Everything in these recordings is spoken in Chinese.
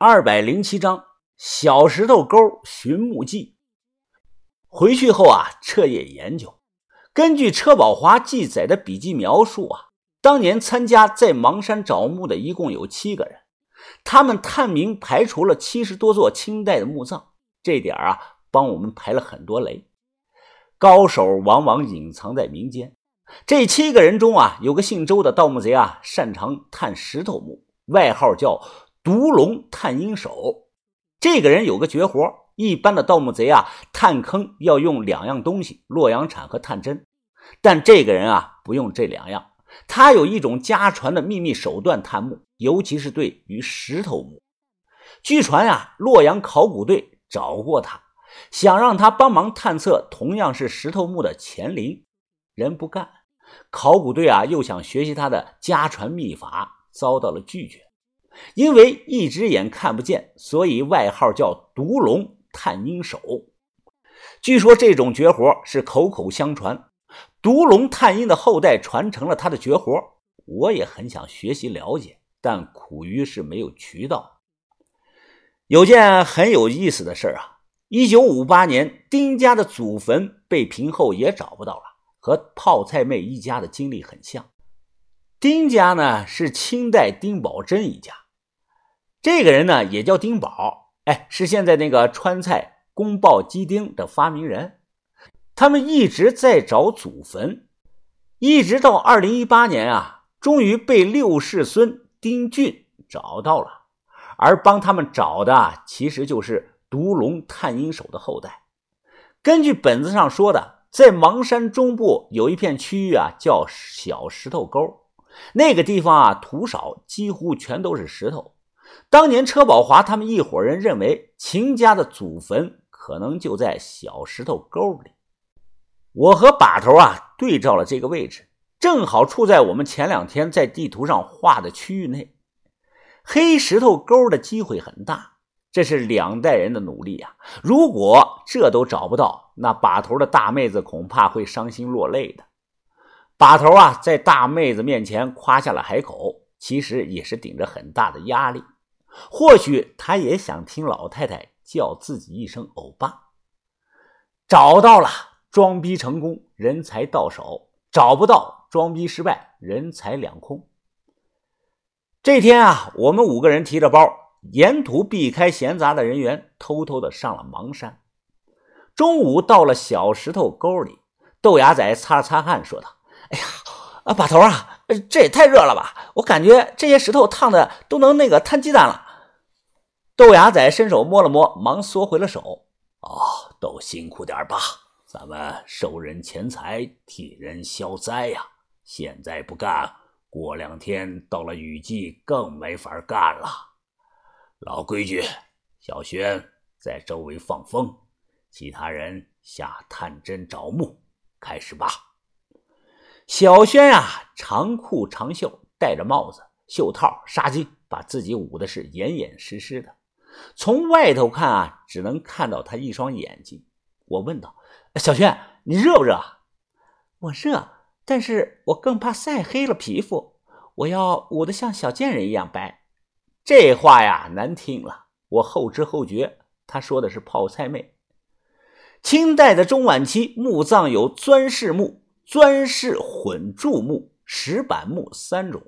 二百零七章小石头沟寻墓记。回去后啊，彻夜研究。根据车宝华记载的笔记描述啊，当年参加在邙山找墓的一共有七个人，他们探明排除了七十多座清代的墓葬，这点啊，帮我们排了很多雷。高手往往隐藏在民间。这七个人中啊，有个姓周的盗墓贼啊，擅长探石头墓，外号叫。独龙探阴手，这个人有个绝活。一般的盗墓贼啊，探坑要用两样东西：洛阳铲和探针。但这个人啊，不用这两样，他有一种家传的秘密手段探墓，尤其是对于石头墓。据传呀，洛阳考古队找过他，想让他帮忙探测同样是石头墓的乾陵，人不干。考古队啊，又想学习他的家传秘法，遭到了拒绝。因为一只眼看不见，所以外号叫“独龙探阴手”。据说这种绝活是口口相传，独龙探阴的后代传承了他的绝活。我也很想学习了解，但苦于是没有渠道。有件很有意思的事啊，一九五八年，丁家的祖坟被平后也找不到了，和泡菜妹一家的经历很像。丁家呢是清代丁宝桢一家。这个人呢，也叫丁宝，哎，是现在那个川菜宫爆鸡丁的发明人。他们一直在找祖坟，一直到二零一八年啊，终于被六世孙丁俊找到了。而帮他们找的，其实就是独龙探阴手的后代。根据本子上说的，在邙山中部有一片区域啊，叫小石头沟，那个地方啊，土少，几乎全都是石头。当年车宝华他们一伙人认为秦家的祖坟可能就在小石头沟里，我和把头啊对照了这个位置，正好处在我们前两天在地图上画的区域内。黑石头沟的机会很大，这是两代人的努力啊！如果这都找不到，那把头的大妹子恐怕会伤心落泪的。把头啊在大妹子面前夸下了海口，其实也是顶着很大的压力。或许他也想听老太太叫自己一声欧巴。找到了，装逼成功，人才到手；找不到，装逼失败，人财两空。这天啊，我们五个人提着包，沿途避开闲杂的人员，偷偷的上了芒山。中午到了小石头沟里，豆芽仔擦了擦汗，说道：“哎呀，啊把头啊，这也太热了吧！我感觉这些石头烫的都能那个摊鸡蛋了。”豆芽仔伸手摸了摸，忙缩回了手。哦，都辛苦点吧，咱们收人钱财，替人消灾呀。现在不干，过两天到了雨季，更没法干了。老规矩，小轩在周围放风，其他人下探针找墓，开始吧。小轩呀，长裤长袖，戴着帽子、袖套、纱巾，把自己捂的是严严实实的。从外头看啊，只能看到他一双眼睛。我问道：“小轩，你热不热？”“我热，但是我更怕晒黑了皮肤。我要捂得像小贱人一样白。”这话呀，难听了。我后知后觉，他说的是泡菜妹。清代的中晚期，墓葬有砖室墓、砖室混铸墓、石板墓三种。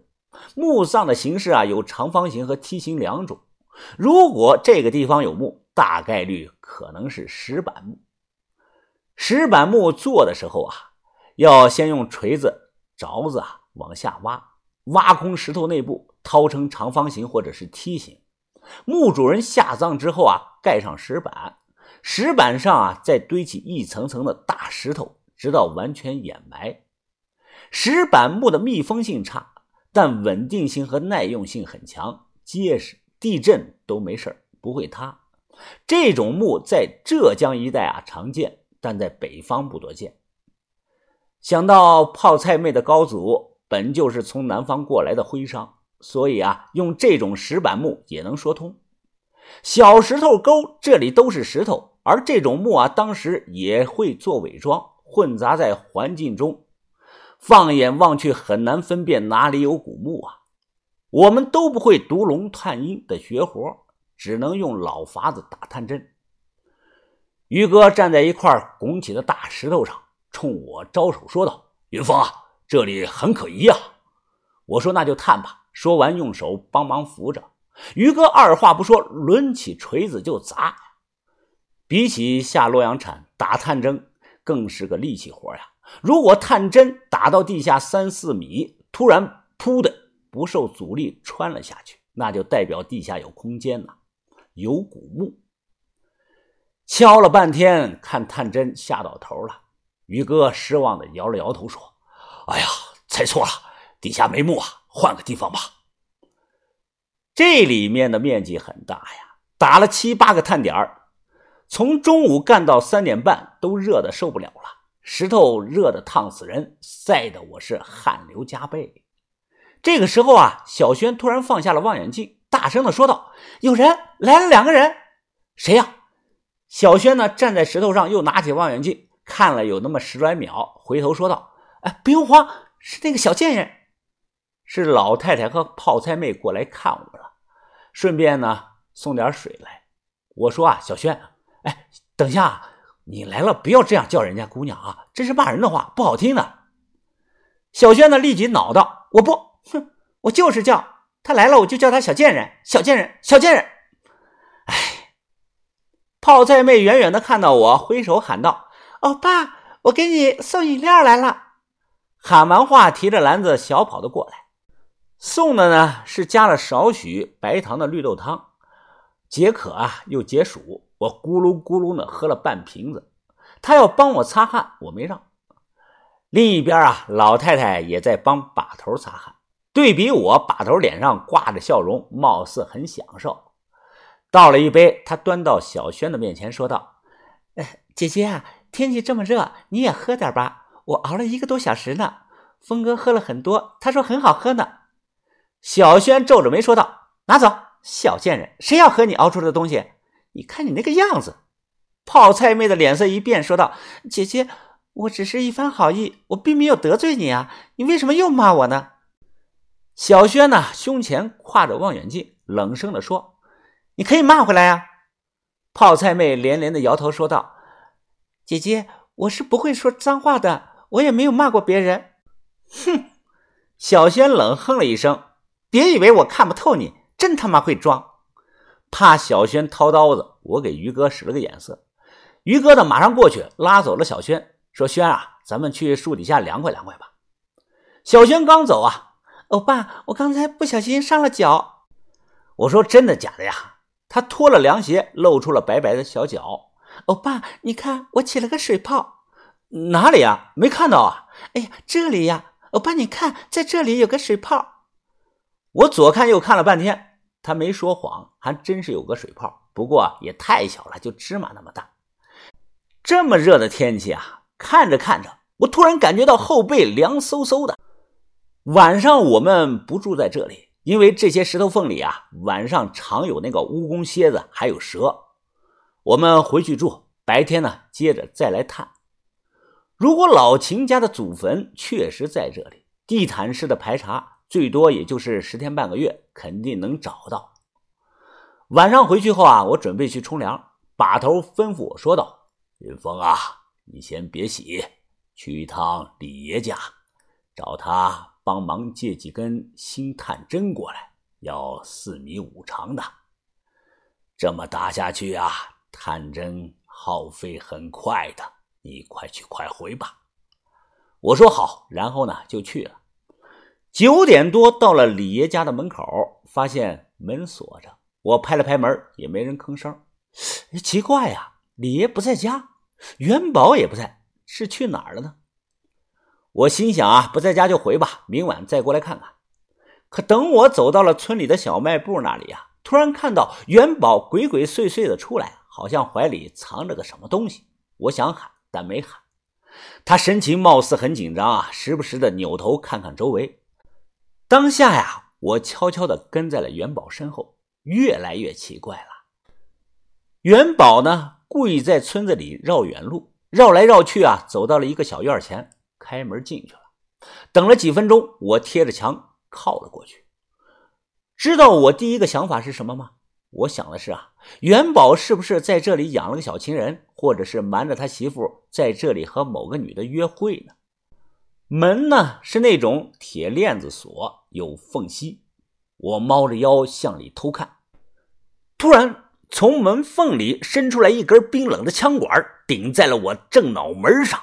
墓葬的形式啊，有长方形和梯形两种。如果这个地方有墓，大概率可能是石板墓。石板墓做的时候啊，要先用锤子、凿子啊往下挖，挖空石头内部，掏成长方形或者是梯形。墓主人下葬之后啊，盖上石板，石板上啊再堆起一层层的大石头，直到完全掩埋。石板木的密封性差，但稳定性和耐用性很强，结实。地震都没事不会塌。这种木在浙江一带啊常见，但在北方不多见。想到泡菜妹的高祖本就是从南方过来的徽商，所以啊，用这种石板木也能说通。小石头沟这里都是石头，而这种木啊，当时也会做伪装，混杂在环境中，放眼望去很难分辨哪里有古墓啊。我们都不会独龙探阴的绝活，只能用老法子打探针。于哥站在一块拱起的大石头上，冲我招手说道：“云峰啊，这里很可疑呀。”我说：“那就探吧。”说完，用手帮忙扶着。于哥二话不说，抡起锤子就砸。比起下洛阳铲打探针，更是个力气活呀。如果探针打到地下三四米，突然“噗”的不受阻力穿了下去，那就代表地下有空间了，有古墓。敲了半天，看探针下到头了。于哥失望的摇了摇头，说：“哎呀，猜错了，底下没墓啊，换个地方吧。”这里面的面积很大呀，打了七八个探点从中午干到三点半，都热的受不了了。石头热的烫死人，晒得我是汗流浃背。这个时候啊，小轩突然放下了望远镜，大声的说道：“有人来了，两个人，谁呀？”小轩呢，站在石头上，又拿起望远镜看了有那么十来秒，回头说道：“哎，不用慌，是那个小贱人，是老太太和泡菜妹过来看我了，顺便呢送点水来。”我说：“啊，小轩，哎，等一下。”你来了，不要这样叫人家姑娘啊！这是骂人的话，不好听的。小轩呢，立即恼道：“我不，哼，我就是叫他来了，我就叫他小贱人，小贱人，小贱人。”哎，泡菜妹远远的看到我，挥手喊道：“哦，爸，我给你送饮料来了。”喊完话，提着篮子小跑的过来，送的呢是加了少许白糖的绿豆汤，解渴啊，又解暑。我咕噜咕噜的喝了半瓶子，他要帮我擦汗，我没让。另一边啊，老太太也在帮把头擦汗，对比我把头脸上挂着笑容，貌似很享受。倒了一杯，他端到小轩的面前，说道：“哎，姐姐啊，天气这么热，你也喝点吧。我熬了一个多小时呢。峰哥喝了很多，他说很好喝呢。”小轩皱着眉说道：“拿走，小贱人，谁要喝你熬出来的东西？”你看你那个样子，泡菜妹的脸色一变，说道：“姐姐，我只是一番好意，我并没有得罪你啊，你为什么又骂我呢？”小轩呢，胸前挎着望远镜，冷声的说：“你可以骂回来呀。”泡菜妹连连的摇头，说道：“姐姐，我是不会说脏话的，我也没有骂过别人。”哼！小轩冷哼了一声：“别以为我看不透你，真他妈会装。”怕小轩掏刀子，我给于哥使了个眼色，于哥呢马上过去拉走了小轩，说：“轩啊，咱们去树底下凉快凉快吧。”小轩刚走啊，欧巴，我刚才不小心伤了脚。我说：“真的假的呀？”他脱了凉鞋，露出了白白的小脚。欧巴，你看我起了个水泡，哪里呀？没看到啊？哎呀，这里呀，欧巴，你看在这里有个水泡。我左看右看了半天。他没说谎，还真是有个水泡，不过也太小了，就芝麻那么大。这么热的天气啊，看着看着，我突然感觉到后背凉飕飕的。晚上我们不住在这里，因为这些石头缝里啊，晚上常有那个蜈蚣、蝎子，还有蛇。我们回去住，白天呢接着再来探。如果老秦家的祖坟确实在这里，地毯式的排查。最多也就是十天半个月，肯定能找到。晚上回去后啊，我准备去冲凉。把头吩咐我说道：“云峰啊，你先别洗，去一趟李爷家，找他帮忙借几根新探针过来，要四米五长的。这么打下去啊，探针耗费很快的。你快去快回吧。”我说好，然后呢就去了。九点多到了李爷家的门口，发现门锁着。我拍了拍门，也没人吭声。奇怪呀，李爷不在家，元宝也不在，是去哪儿了呢？我心想啊，不在家就回吧，明晚再过来看看。可等我走到了村里的小卖部那里啊，突然看到元宝鬼鬼祟祟的出来，好像怀里藏着个什么东西。我想喊，但没喊。他神情貌似很紧张啊，时不时的扭头看看周围。当下呀，我悄悄的跟在了元宝身后，越来越奇怪了。元宝呢，故意在村子里绕远路，绕来绕去啊，走到了一个小院前，开门进去了。等了几分钟，我贴着墙靠了过去。知道我第一个想法是什么吗？我想的是啊，元宝是不是在这里养了个小情人，或者是瞒着他媳妇在这里和某个女的约会呢？门呢是那种铁链子锁，有缝隙。我猫着腰向里偷看，突然从门缝里伸出来一根冰冷的枪管，顶在了我正脑门上。